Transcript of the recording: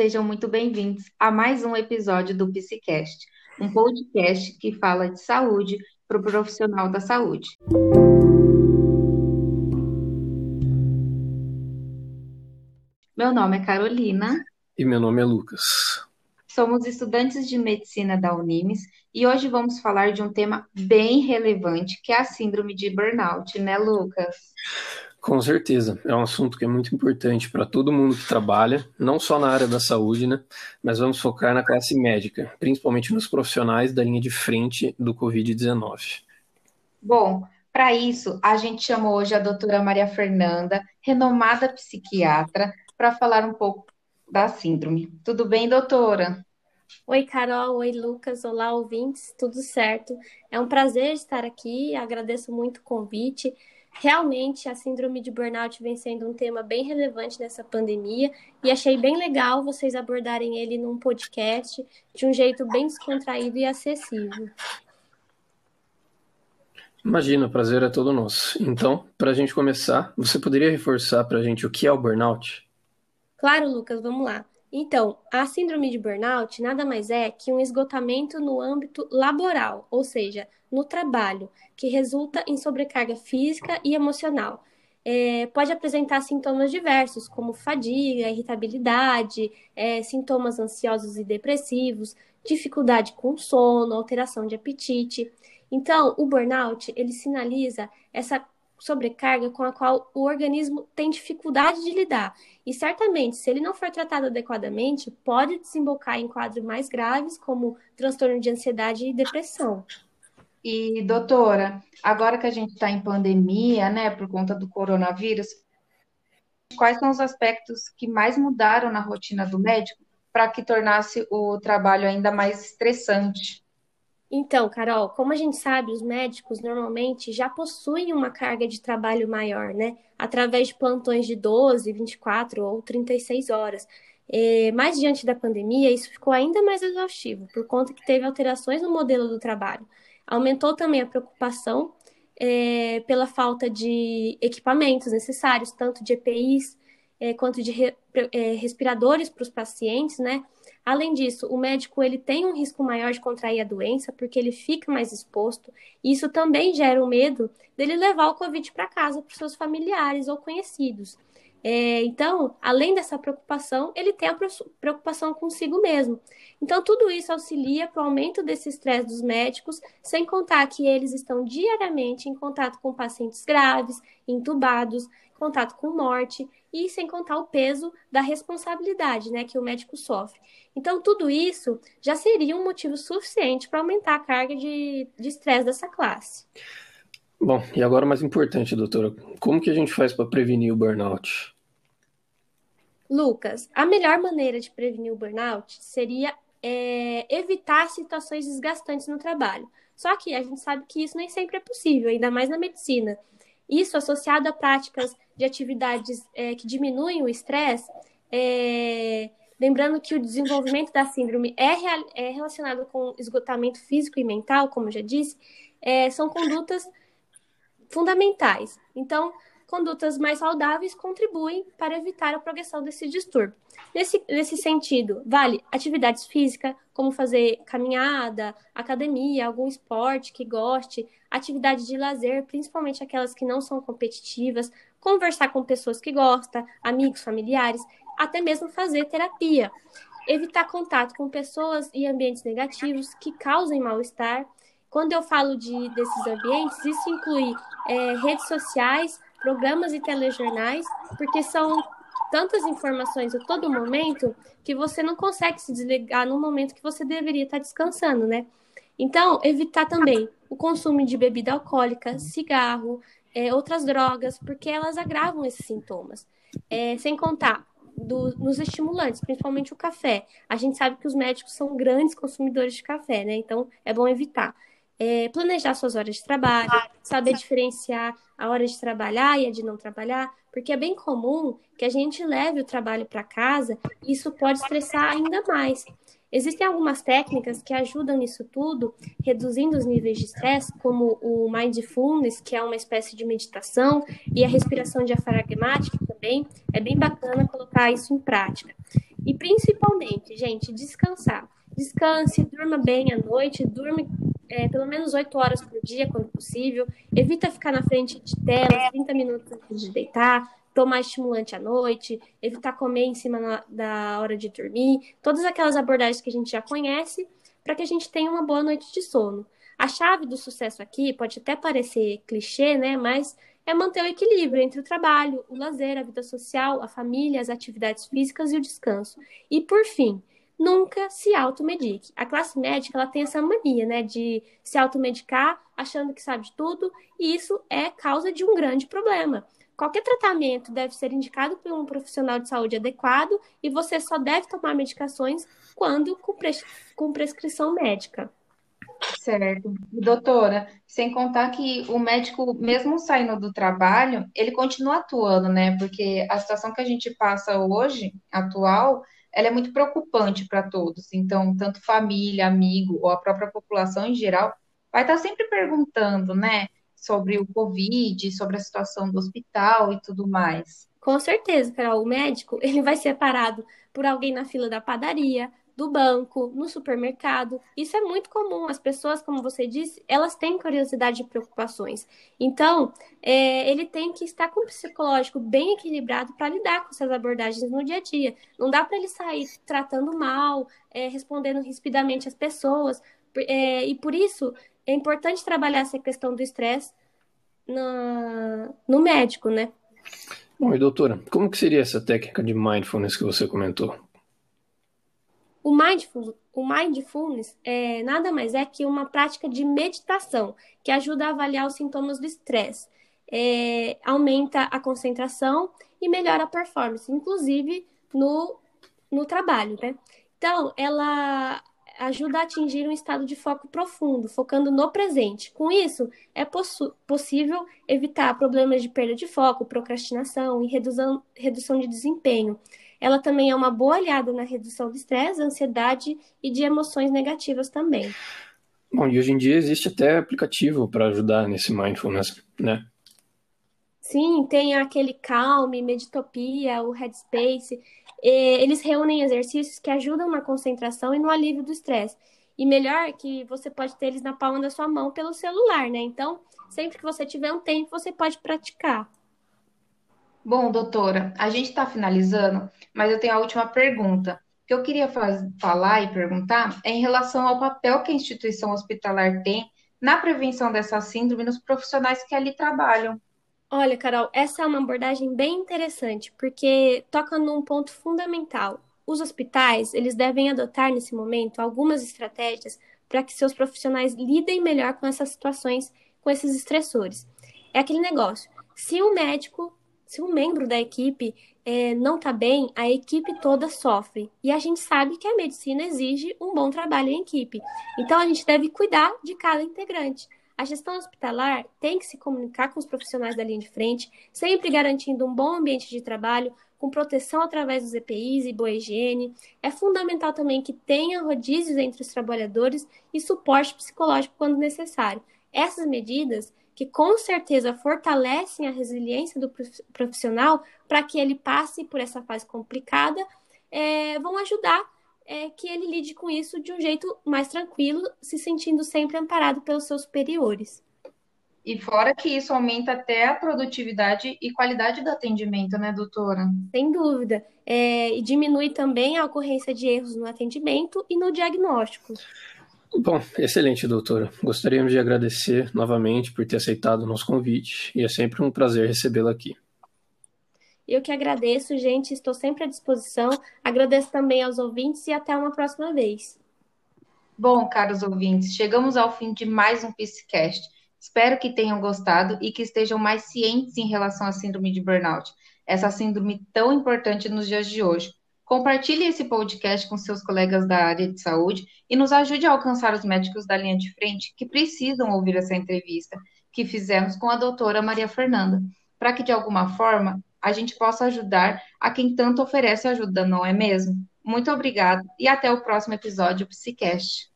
sejam muito bem-vindos a mais um episódio do Psicast, um podcast que fala de saúde para o profissional da saúde. Meu nome é Carolina. E meu nome é Lucas. Somos estudantes de medicina da Unimes e hoje vamos falar de um tema bem relevante, que é a síndrome de burnout, né, Lucas? Com certeza, é um assunto que é muito importante para todo mundo que trabalha, não só na área da saúde, né? Mas vamos focar na classe médica, principalmente nos profissionais da linha de frente do Covid-19. Bom, para isso, a gente chamou hoje a doutora Maria Fernanda, renomada psiquiatra, para falar um pouco da síndrome. Tudo bem, doutora? Oi, Carol. Oi, Lucas. Olá, ouvintes. Tudo certo? É um prazer estar aqui. Agradeço muito o convite. Realmente, a síndrome de burnout vem sendo um tema bem relevante nessa pandemia e achei bem legal vocês abordarem ele num podcast de um jeito bem descontraído e acessível. Imagina, o prazer é todo nosso. Então, para a gente começar, você poderia reforçar para a gente o que é o burnout? Claro, Lucas, vamos lá. Então, a síndrome de burnout nada mais é que um esgotamento no âmbito laboral, ou seja, no trabalho, que resulta em sobrecarga física e emocional. É, pode apresentar sintomas diversos, como fadiga, irritabilidade, é, sintomas ansiosos e depressivos, dificuldade com sono, alteração de apetite. Então, o burnout ele sinaliza essa sobrecarga com a qual o organismo tem dificuldade de lidar. E certamente, se ele não for tratado adequadamente, pode desembocar em quadros mais graves, como transtorno de ansiedade e depressão. E, doutora, agora que a gente está em pandemia, né, por conta do coronavírus, quais são os aspectos que mais mudaram na rotina do médico para que tornasse o trabalho ainda mais estressante? Então, Carol, como a gente sabe, os médicos normalmente já possuem uma carga de trabalho maior, né? Através de plantões de 12, 24 ou 36 horas. É, mas diante da pandemia, isso ficou ainda mais exaustivo, por conta que teve alterações no modelo do trabalho. Aumentou também a preocupação é, pela falta de equipamentos necessários, tanto de EPIs é, quanto de re, é, respiradores para os pacientes, né? Além disso, o médico ele tem um risco maior de contrair a doença porque ele fica mais exposto, e isso também gera o medo dele levar o Covid para casa para seus familiares ou conhecidos. É, então, além dessa preocupação, ele tem a preocupação consigo mesmo. Então, tudo isso auxilia para o aumento desse estresse dos médicos, sem contar que eles estão diariamente em contato com pacientes graves, entubados, contato com morte e sem contar o peso da responsabilidade né, que o médico sofre. Então, tudo isso já seria um motivo suficiente para aumentar a carga de estresse dessa classe. Bom, e agora o mais importante, doutora, como que a gente faz para prevenir o burnout? Lucas, a melhor maneira de prevenir o burnout seria é, evitar situações desgastantes no trabalho. Só que a gente sabe que isso nem sempre é possível, ainda mais na medicina. Isso associado a práticas de atividades é, que diminuem o estresse, é, lembrando que o desenvolvimento da síndrome é, é, relacionado com esgotamento físico e mental, como já disse, é, são condutas fundamentais. Então, condutas mais saudáveis contribuem para evitar a progressão desse distúrbio. Nesse, nesse sentido, vale atividades físicas, como fazer caminhada, academia, algum esporte que goste, atividades de lazer, principalmente aquelas que não são competitivas, conversar com pessoas que gostam, amigos, familiares, até mesmo fazer terapia. Evitar contato com pessoas e ambientes negativos que causem mal-estar. Quando eu falo de, desses ambientes, isso inclui é, redes sociais, programas e telejornais, porque são tantas informações a todo momento que você não consegue se desligar no momento que você deveria estar descansando, né? Então, evitar também o consumo de bebida alcoólica, cigarro, é, outras drogas, porque elas agravam esses sintomas. É, sem contar do, nos estimulantes, principalmente o café. A gente sabe que os médicos são grandes consumidores de café, né? Então, é bom evitar. É, planejar suas horas de trabalho, saber diferenciar a hora de trabalhar e a de não trabalhar, porque é bem comum que a gente leve o trabalho para casa e isso pode estressar ainda mais. Existem algumas técnicas que ajudam nisso tudo, reduzindo os níveis de estresse, como o mindfulness, que é uma espécie de meditação, e a respiração diafragmática também. É bem bacana colocar isso em prática. E principalmente, gente, descansar. Descanse, durma bem à noite, durme é, pelo menos 8 horas por dia, quando possível. Evita ficar na frente de tela 30 minutos antes de deitar, tomar estimulante à noite, evitar comer em cima na, da hora de dormir. Todas aquelas abordagens que a gente já conhece, para que a gente tenha uma boa noite de sono. A chave do sucesso aqui pode até parecer clichê, né? Mas é manter o equilíbrio entre o trabalho, o lazer, a vida social, a família, as atividades físicas e o descanso. E por fim, nunca se automedique. A classe médica ela tem essa mania, né, de se automedicar, achando que sabe tudo, e isso é causa de um grande problema. Qualquer tratamento deve ser indicado por um profissional de saúde adequado e você só deve tomar medicações quando com, pres com prescrição médica. Certo. Doutora, sem contar que o médico, mesmo saindo do trabalho, ele continua atuando, né? Porque a situação que a gente passa hoje, atual, ela é muito preocupante para todos. Então, tanto família, amigo ou a própria população em geral vai estar sempre perguntando, né, sobre o Covid, sobre a situação do hospital e tudo mais. Com certeza, Carol. O médico, ele vai ser parado por alguém na fila da padaria, do banco, no supermercado. Isso é muito comum. As pessoas, como você disse, elas têm curiosidade e preocupações. Então, é, ele tem que estar com o psicológico bem equilibrado para lidar com essas abordagens no dia a dia. Não dá para ele sair tratando mal, é, respondendo rispidamente às pessoas. É, e por isso é importante trabalhar essa questão do estresse no médico, né? Bom, e doutora, como que seria essa técnica de mindfulness que você comentou? O mindfulness, o mindfulness é, nada mais é que uma prática de meditação que ajuda a avaliar os sintomas do estresse, é, aumenta a concentração e melhora a performance, inclusive no, no trabalho, né? Então, ela ajuda a atingir um estado de foco profundo, focando no presente. Com isso, é possível evitar problemas de perda de foco, procrastinação e redução, redução de desempenho. Ela também é uma boa aliada na redução do estresse, ansiedade e de emoções negativas também. Bom, e hoje em dia existe até aplicativo para ajudar nesse mindfulness, né? Sim, tem aquele Calm, Meditopia, o Headspace. Eles reúnem exercícios que ajudam na concentração e no alívio do estresse. E melhor que você pode ter eles na palma da sua mão pelo celular, né? Então, sempre que você tiver um tempo, você pode praticar. Bom, doutora, a gente está finalizando, mas eu tenho a última pergunta. O que eu queria faz, falar e perguntar é em relação ao papel que a instituição hospitalar tem na prevenção dessa síndrome nos profissionais que ali trabalham. Olha, Carol, essa é uma abordagem bem interessante, porque toca num ponto fundamental. Os hospitais, eles devem adotar nesse momento algumas estratégias para que seus profissionais lidem melhor com essas situações, com esses estressores. É aquele negócio. Se o médico se um membro da equipe é, não está bem, a equipe toda sofre. E a gente sabe que a medicina exige um bom trabalho em equipe. Então, a gente deve cuidar de cada integrante. A gestão hospitalar tem que se comunicar com os profissionais da linha de frente, sempre garantindo um bom ambiente de trabalho, com proteção através dos EPIs e boa higiene. É fundamental também que tenha rodízios entre os trabalhadores e suporte psicológico quando necessário. Essas medidas que com certeza fortalecem a resiliência do profissional para que ele passe por essa fase complicada, é, vão ajudar é, que ele lide com isso de um jeito mais tranquilo, se sentindo sempre amparado pelos seus superiores. E fora que isso aumenta até a produtividade e qualidade do atendimento, né, doutora? Sem dúvida. É, e diminui também a ocorrência de erros no atendimento e no diagnóstico. Bom, excelente, doutora. Gostaríamos de agradecer novamente por ter aceitado o nosso convite e é sempre um prazer recebê-la aqui. Eu que agradeço, gente. Estou sempre à disposição. Agradeço também aos ouvintes e até uma próxima vez. Bom, caros ouvintes, chegamos ao fim de mais um PCCast. Espero que tenham gostado e que estejam mais cientes em relação à síndrome de burnout, essa síndrome tão importante nos dias de hoje. Compartilhe esse podcast com seus colegas da área de saúde e nos ajude a alcançar os médicos da linha de frente que precisam ouvir essa entrevista que fizemos com a doutora Maria Fernanda, para que de alguma forma a gente possa ajudar a quem tanto oferece ajuda, não é mesmo? Muito obrigada e até o próximo episódio do Psicast.